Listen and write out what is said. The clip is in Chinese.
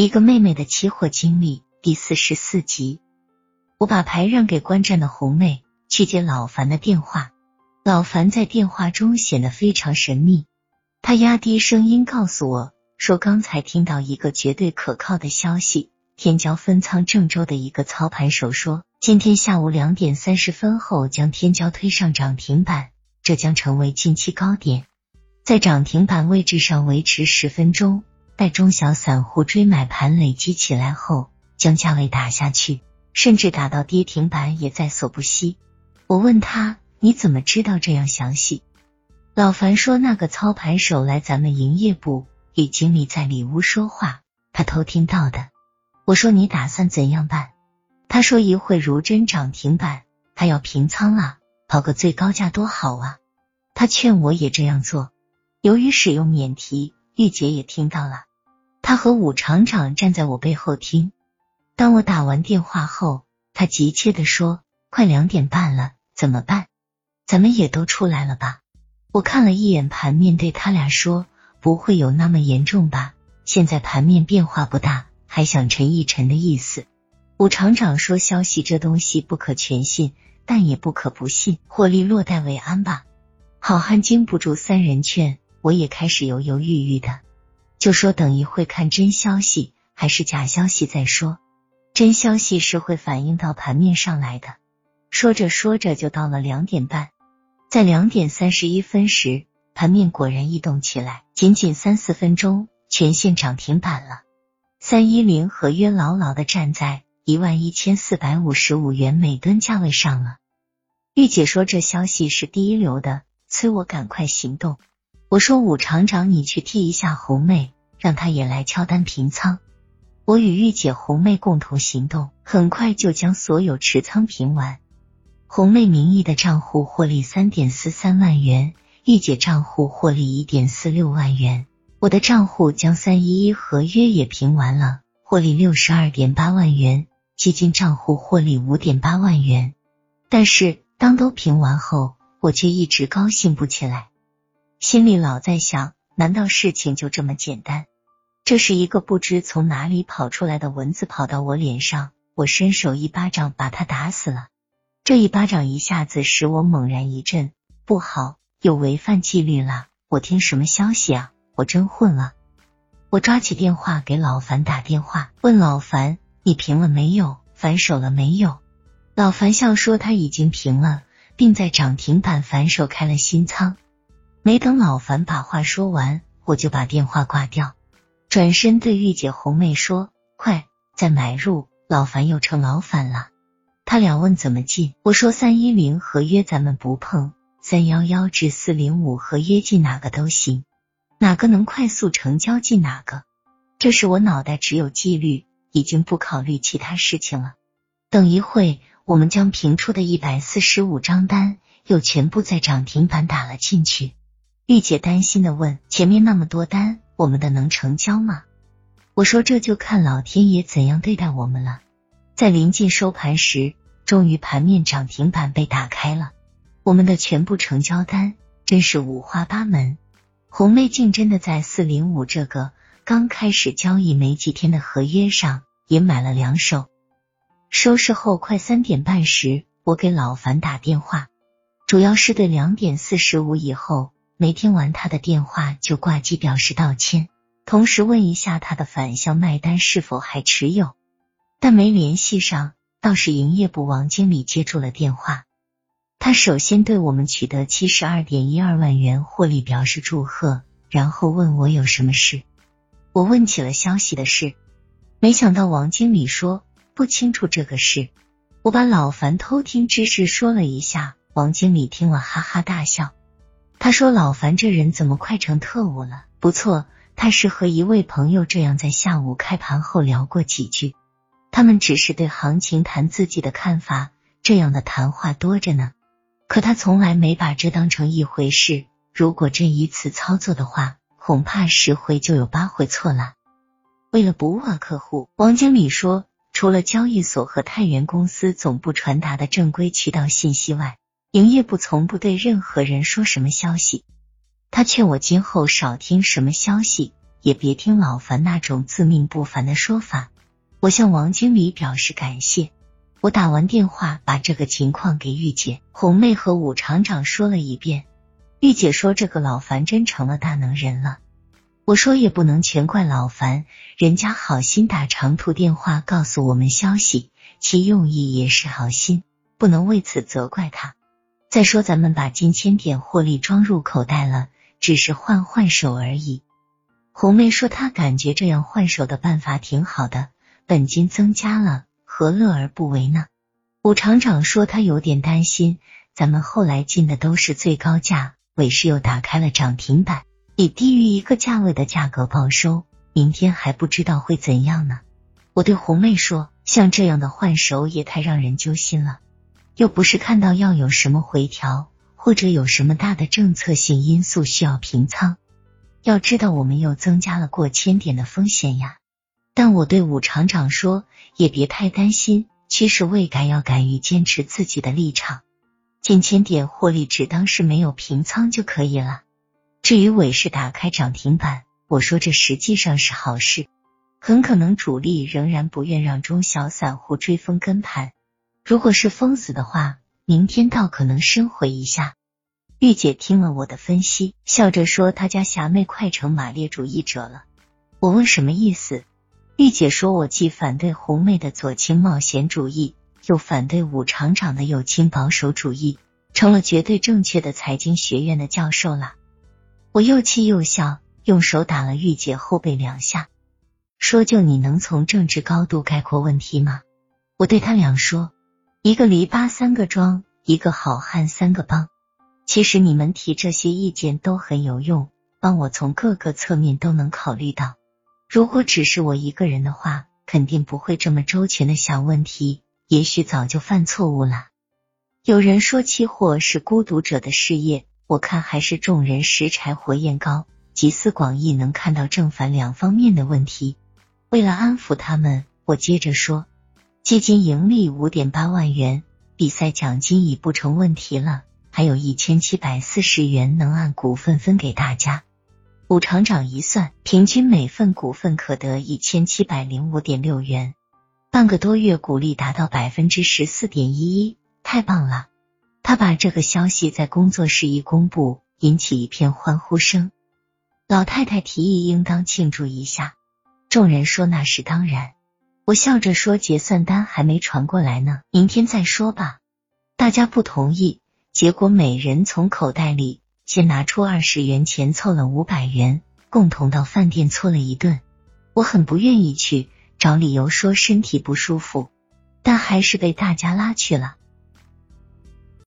一个妹妹的期货经历第四十四集。我把牌让给观战的红妹，去接老樊的电话。老樊在电话中显得非常神秘，他压低声音告诉我说：“刚才听到一个绝对可靠的消息，天骄分仓郑州的一个操盘手说，今天下午两点三十分后将天骄推上涨停板，这将成为近期高点，在涨停板位置上维持十分钟。”待中小散户追买盘累积起来后，将价位打下去，甚至打到跌停板也在所不惜。我问他：“你怎么知道这样详细？”老樊说：“那个操盘手来咱们营业部与经理在里屋说话，他偷听到的。”我说：“你打算怎样办？”他说：“一会如真涨停板，他要平仓了，跑个最高价多好啊！”他劝我也这样做。由于使用免提，玉姐也听到了。他和武厂长站在我背后听。当我打完电话后，他急切的说：“快两点半了，怎么办？咱们也都出来了吧？”我看了一眼盘面，对他俩说：“不会有那么严重吧？现在盘面变化不大，还想沉一沉的意思。”武厂长说：“消息这东西不可全信，但也不可不信，获利落袋为安吧。”好汉经不住三人劝，我也开始犹犹豫豫的。就说等一会看真消息还是假消息再说，真消息是会反映到盘面上来的。说着说着就到了两点半，在两点三十一分时，盘面果然异动起来，仅仅三四分钟，全线涨停板了。三一零合约牢牢的站在一万一千四百五十五元每吨价位上了。玉姐说这消息是第一流的，催我赶快行动。我说武厂长，你去替一下红妹，让她也来敲单平仓。我与玉姐、红妹共同行动，很快就将所有持仓平完。红妹名义的账户获利三点四三万元，玉姐账户获利一点四六万元，我的账户将三一一合约也平完了，获利六十二点八万元，基金账户获利五点八万元。但是当都平完后，我却一直高兴不起来。心里老在想，难道事情就这么简单？这是一个不知从哪里跑出来的蚊子跑到我脸上，我伸手一巴掌把他打死了。这一巴掌一下子使我猛然一震，不好，有违反纪律了！我听什么消息啊？我真混了！我抓起电话给老樊打电话，问老樊：“你平了没有？反手了没有？”老樊笑说他已经平了，并在涨停板反手开了新仓。没等老樊把话说完，我就把电话挂掉，转身对玉姐、红妹说：“快再买入！”老樊又成老反了。他俩问怎么进，我说三一零合约咱们不碰，三幺幺至四零五合约进哪个都行，哪个能快速成交进哪个。这时我脑袋只有纪律，已经不考虑其他事情了。等一会，我们将平出的一百四十五张单又全部在涨停板打了进去。玉姐担心的问：“前面那么多单，我们的能成交吗？”我说：“这就看老天爷怎样对待我们了。”在临近收盘时，终于盘面涨停板被打开了，我们的全部成交单真是五花八门。红妹竟真的在四零五这个刚开始交易没几天的合约上也买了两手。收市后快三点半时，我给老樊打电话，主要是对两点四十五以后。没听完他的电话就挂机表示道歉，同时问一下他的反向卖单是否还持有，但没联系上。倒是营业部王经理接住了电话，他首先对我们取得七十二点一二万元获利表示祝贺，然后问我有什么事。我问起了消息的事，没想到王经理说不清楚这个事。我把老樊偷听之事说了一下，王经理听了哈哈大笑。他说：“老樊这人怎么快成特务了？不错，他是和一位朋友这样在下午开盘后聊过几句，他们只是对行情谈自己的看法，这样的谈话多着呢。可他从来没把这当成一回事。如果这一次操作的话，恐怕十回就有八回错了。为了不误客户，王经理说，除了交易所和太原公司总部传达的正规渠道信息外。”营业部从不对任何人说什么消息，他劝我今后少听什么消息，也别听老樊那种自命不凡的说法。我向王经理表示感谢。我打完电话，把这个情况给玉姐、红妹和武厂长说了一遍。玉姐说：“这个老樊真成了大能人了。”我说：“也不能全怪老樊，人家好心打长途电话告诉我们消息，其用意也是好心，不能为此责怪他。再说，咱们把近千点获利装入口袋了，只是换换手而已。”红妹说：“她感觉这样换手的办法挺好的，本金增加了。”何乐而不为呢？武厂长说他有点担心，咱们后来进的都是最高价，尾市又打开了涨停板，以低于一个价位的价格报收，明天还不知道会怎样呢。我对红妹说，像这样的换手也太让人揪心了，又不是看到要有什么回调，或者有什么大的政策性因素需要平仓，要知道我们又增加了过千点的风险呀。但我对武厂长说，也别太担心，趋势未改，要敢于坚持自己的立场。近千点获利，只当是没有平仓就可以了。至于尾市打开涨停板，我说这实际上是好事，很可能主力仍然不愿让中小散户追风跟盘。如果是封死的话，明天倒可能生回一下。玉姐听了我的分析，笑着说：“她家霞妹快成马列主义者了。”我问什么意思？玉姐说：“我既反对红妹的左倾冒险主义，又反对武厂长的右倾保守主义，成了绝对正确的财经学院的教授了。”我又气又笑，用手打了玉姐后背两下，说：“就你能从政治高度概括问题吗？”我对他俩说：“一个篱笆三个桩，一个好汉三个帮。其实你们提这些意见都很有用，帮我从各个侧面都能考虑到。”如果只是我一个人的话，肯定不会这么周全的想问题，也许早就犯错误了。有人说期货是孤独者的事业，我看还是众人拾柴火焰高，集思广益，能看到正反两方面的问题。为了安抚他们，我接着说，基金盈利五点八万元，比赛奖金已不成问题了，还有一千七百四十元能按股份分给大家。武厂长一算，平均每份股份可得一千七百零五点六元，半个多月股利达到百分之十四点一一，太棒了！他把这个消息在工作室一公布，引起一片欢呼声。老太太提议应当庆祝一下，众人说那是当然。我笑着说结算单还没传过来呢，明天再说吧。大家不同意，结果每人从口袋里。先拿出二十元钱凑了五百元，共同到饭店搓了一顿。我很不愿意去，找理由说身体不舒服，但还是被大家拉去了。